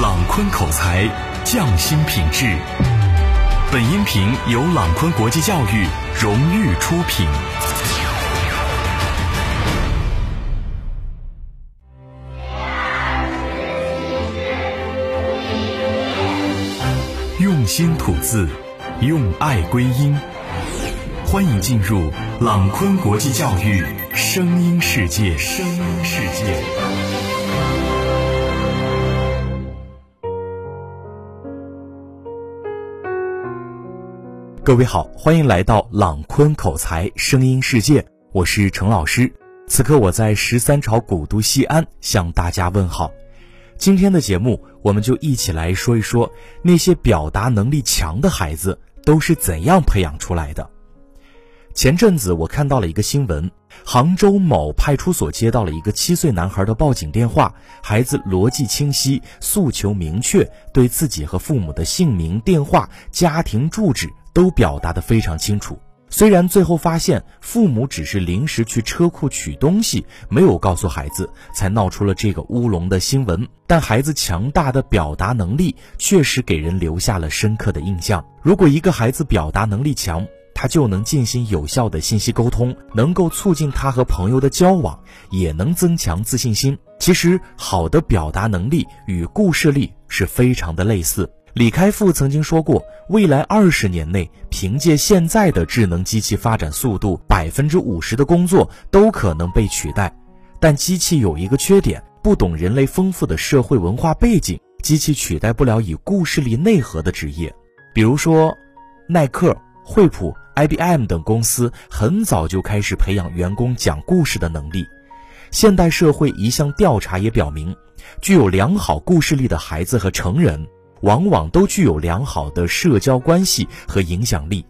朗坤口才，匠心品质。本音频由朗坤国际教育荣誉出品。用心吐字，用爱归音。欢迎进入朗坤国际教育声音世界。声音世界。各位好，欢迎来到朗坤口才声音世界，我是程老师。此刻我在十三朝古都西安向大家问好。今天的节目，我们就一起来说一说那些表达能力强的孩子都是怎样培养出来的。前阵子我看到了一个新闻，杭州某派出所接到了一个七岁男孩的报警电话，孩子逻辑清晰，诉求明确，对自己和父母的姓名、电话、家庭住址都表达得非常清楚。虽然最后发现父母只是临时去车库取东西，没有告诉孩子，才闹出了这个乌龙的新闻，但孩子强大的表达能力确实给人留下了深刻的印象。如果一个孩子表达能力强，他就能进行有效的信息沟通，能够促进他和朋友的交往，也能增强自信心。其实，好的表达能力与故事力是非常的类似。李开复曾经说过，未来二十年内，凭借现在的智能机器发展速度，百分之五十的工作都可能被取代。但机器有一个缺点，不懂人类丰富的社会文化背景，机器取代不了以故事力内核的职业。比如说，耐克、惠普、IBM 等公司很早就开始培养员工讲故事的能力。现代社会一项调查也表明，具有良好故事力的孩子和成人。往往都具有良好的社交关系和影响力，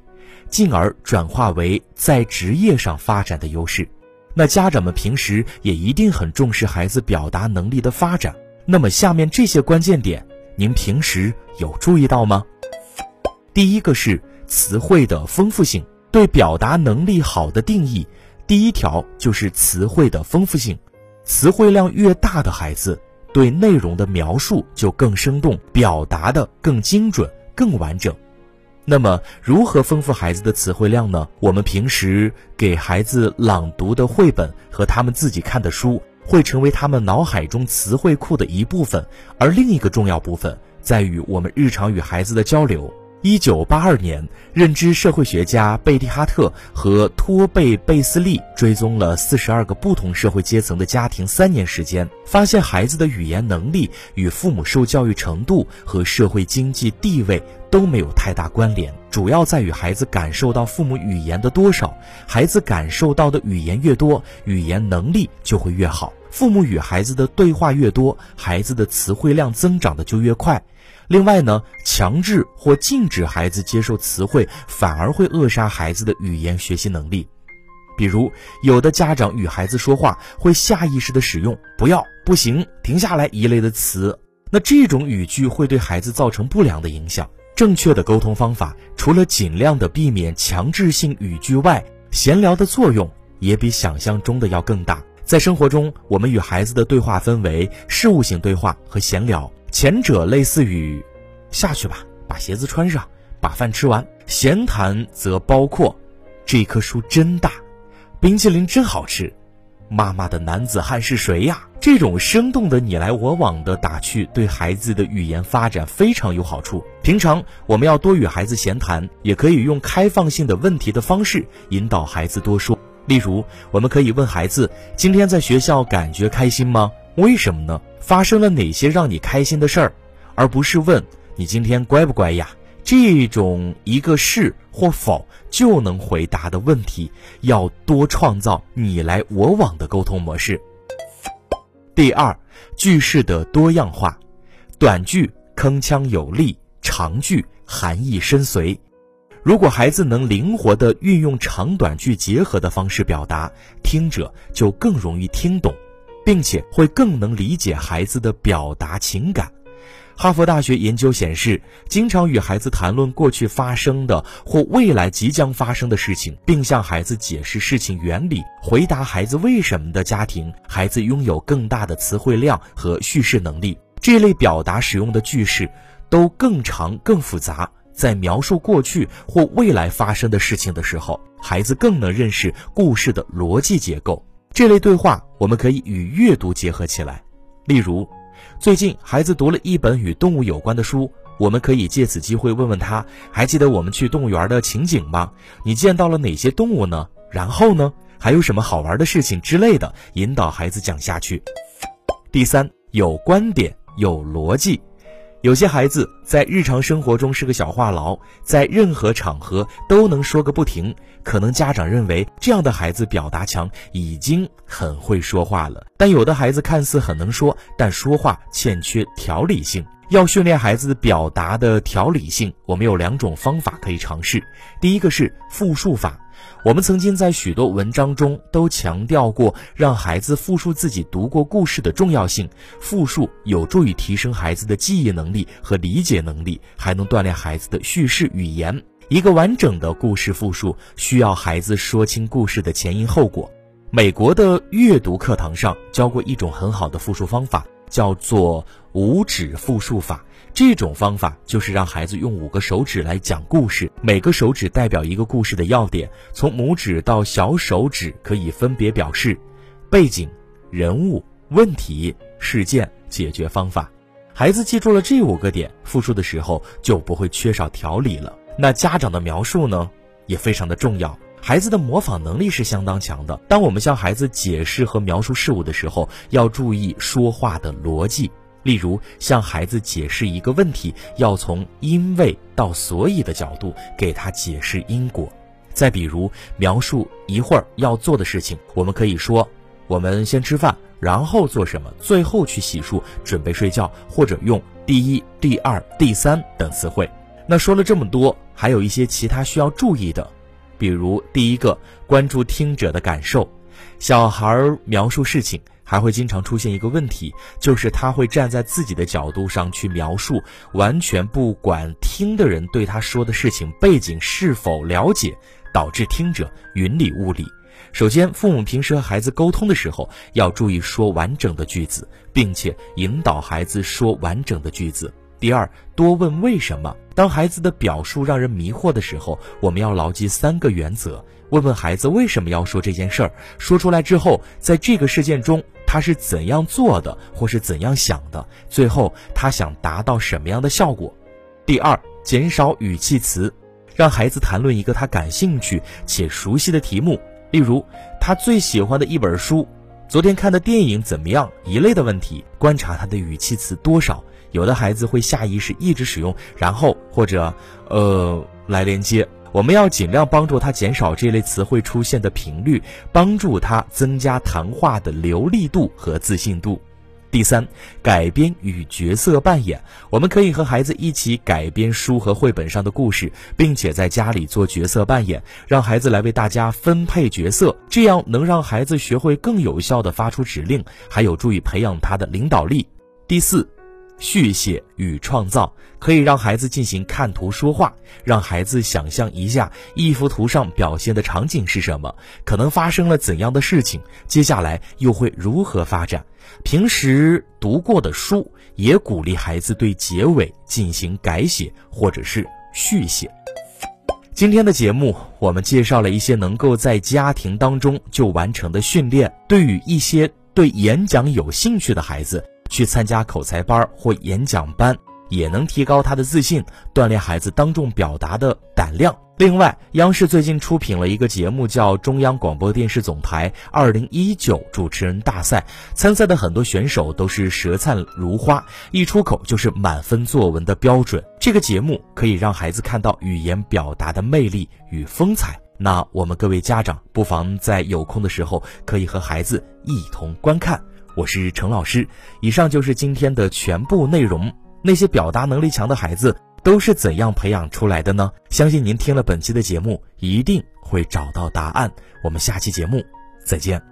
进而转化为在职业上发展的优势。那家长们平时也一定很重视孩子表达能力的发展。那么下面这些关键点，您平时有注意到吗？第一个是词汇的丰富性。对表达能力好的定义，第一条就是词汇的丰富性。词汇量越大的孩子。对内容的描述就更生动，表达的更精准、更完整。那么，如何丰富孩子的词汇量呢？我们平时给孩子朗读的绘本和他们自己看的书，会成为他们脑海中词汇库的一部分。而另一个重要部分，在于我们日常与孩子的交流。一九八二年，认知社会学家贝蒂哈特和托贝贝斯利追踪了四十二个不同社会阶层的家庭三年时间，发现孩子的语言能力与父母受教育程度和社会经济地位都没有太大关联，主要在于孩子感受到父母语言的多少。孩子感受到的语言越多，语言能力就会越好。父母与孩子的对话越多，孩子的词汇量增长的就越快。另外呢，强制或禁止孩子接受词汇，反而会扼杀孩子的语言学习能力。比如，有的家长与孩子说话会下意识地使用“不要”“不行”“停下来”一类的词，那这种语句会对孩子造成不良的影响。正确的沟通方法，除了尽量的避免强制性语句外，闲聊的作用也比想象中的要更大。在生活中，我们与孩子的对话分为事务性对话和闲聊。前者类似于下去吧，把鞋子穿上，把饭吃完。闲谈则包括这棵树真大，冰淇淋真好吃，妈妈的男子汉是谁呀？这种生动的你来我往的打趣，对孩子的语言发展非常有好处。平常我们要多与孩子闲谈，也可以用开放性的问题的方式引导孩子多说。例如，我们可以问孩子：今天在学校感觉开心吗？为什么呢？发生了哪些让你开心的事儿，而不是问你今天乖不乖呀？这种一个是或否就能回答的问题，要多创造你来我往的沟通模式。第二，句式的多样化，短句铿锵有力，长句含义深邃。如果孩子能灵活地运用长短句结合的方式表达，听者就更容易听懂。并且会更能理解孩子的表达情感。哈佛大学研究显示，经常与孩子谈论过去发生的或未来即将发生的事情，并向孩子解释事情原理、回答孩子为什么的家庭，孩子拥有更大的词汇量和叙事能力。这类表达使用的句式都更长、更复杂。在描述过去或未来发生的事情的时候，孩子更能认识故事的逻辑结构。这类对话我们可以与阅读结合起来。例如，最近孩子读了一本与动物有关的书，我们可以借此机会问问他：还记得我们去动物园的情景吗？你见到了哪些动物呢？然后呢？还有什么好玩的事情之类的，引导孩子讲下去。第三，有观点，有逻辑。有些孩子在日常生活中是个小话痨，在任何场合都能说个不停。可能家长认为这样的孩子表达强，已经很会说话了。但有的孩子看似很能说，但说话欠缺条理性。要训练孩子表达的条理性，我们有两种方法可以尝试。第一个是复述法。我们曾经在许多文章中都强调过，让孩子复述自己读过故事的重要性。复述有助于提升孩子的记忆能力和理解能力，还能锻炼孩子的叙事语言。一个完整的故事复述需要孩子说清故事的前因后果。美国的阅读课堂上教过一种很好的复述方法，叫做五指复述法。这种方法就是让孩子用五个手指来讲故事，每个手指代表一个故事的要点，从拇指到小手指可以分别表示背景、人物、问题、事件、解决方法。孩子记住了这五个点，复述的时候就不会缺少条理了。那家长的描述呢，也非常的重要。孩子的模仿能力是相当强的。当我们向孩子解释和描述事物的时候，要注意说话的逻辑。例如，向孩子解释一个问题，要从因为到所以的角度给他解释因果。再比如，描述一会儿要做的事情，我们可以说：“我们先吃饭，然后做什么，最后去洗漱，准备睡觉。”或者用“第一”“第二”“第三”等词汇。那说了这么多，还有一些其他需要注意的，比如第一个，关注听者的感受。小孩描述事情。还会经常出现一个问题，就是他会站在自己的角度上去描述，完全不管听的人对他说的事情背景是否了解，导致听者云里雾里。首先，父母平时和孩子沟通的时候，要注意说完整的句子，并且引导孩子说完整的句子。第二，多问为什么。当孩子的表述让人迷惑的时候，我们要牢记三个原则：问问孩子为什么要说这件事儿，说出来之后，在这个事件中。他是怎样做的，或是怎样想的？最后他想达到什么样的效果？第二，减少语气词，让孩子谈论一个他感兴趣且熟悉的题目，例如他最喜欢的一本书，昨天看的电影怎么样一类的问题。观察他的语气词多少，有的孩子会下意识一直使用然后或者呃来连接。我们要尽量帮助他减少这类词汇出现的频率，帮助他增加谈话的流利度和自信度。第三，改编与角色扮演，我们可以和孩子一起改编书和绘本上的故事，并且在家里做角色扮演，让孩子来为大家分配角色，这样能让孩子学会更有效的发出指令，还有助于培养他的领导力。第四。续写与创造可以让孩子进行看图说话，让孩子想象一下一幅图上表现的场景是什么，可能发生了怎样的事情，接下来又会如何发展。平时读过的书也鼓励孩子对结尾进行改写或者是续写。今天的节目我们介绍了一些能够在家庭当中就完成的训练，对于一些对演讲有兴趣的孩子。去参加口才班或演讲班，也能提高他的自信，锻炼孩子当众表达的胆量。另外，央视最近出品了一个节目，叫《中央广播电视总台二零一九主持人大赛》，参赛的很多选手都是舌灿如花，一出口就是满分作文的标准。这个节目可以让孩子看到语言表达的魅力与风采。那我们各位家长不妨在有空的时候，可以和孩子一同观看。我是陈老师，以上就是今天的全部内容。那些表达能力强的孩子都是怎样培养出来的呢？相信您听了本期的节目，一定会找到答案。我们下期节目再见。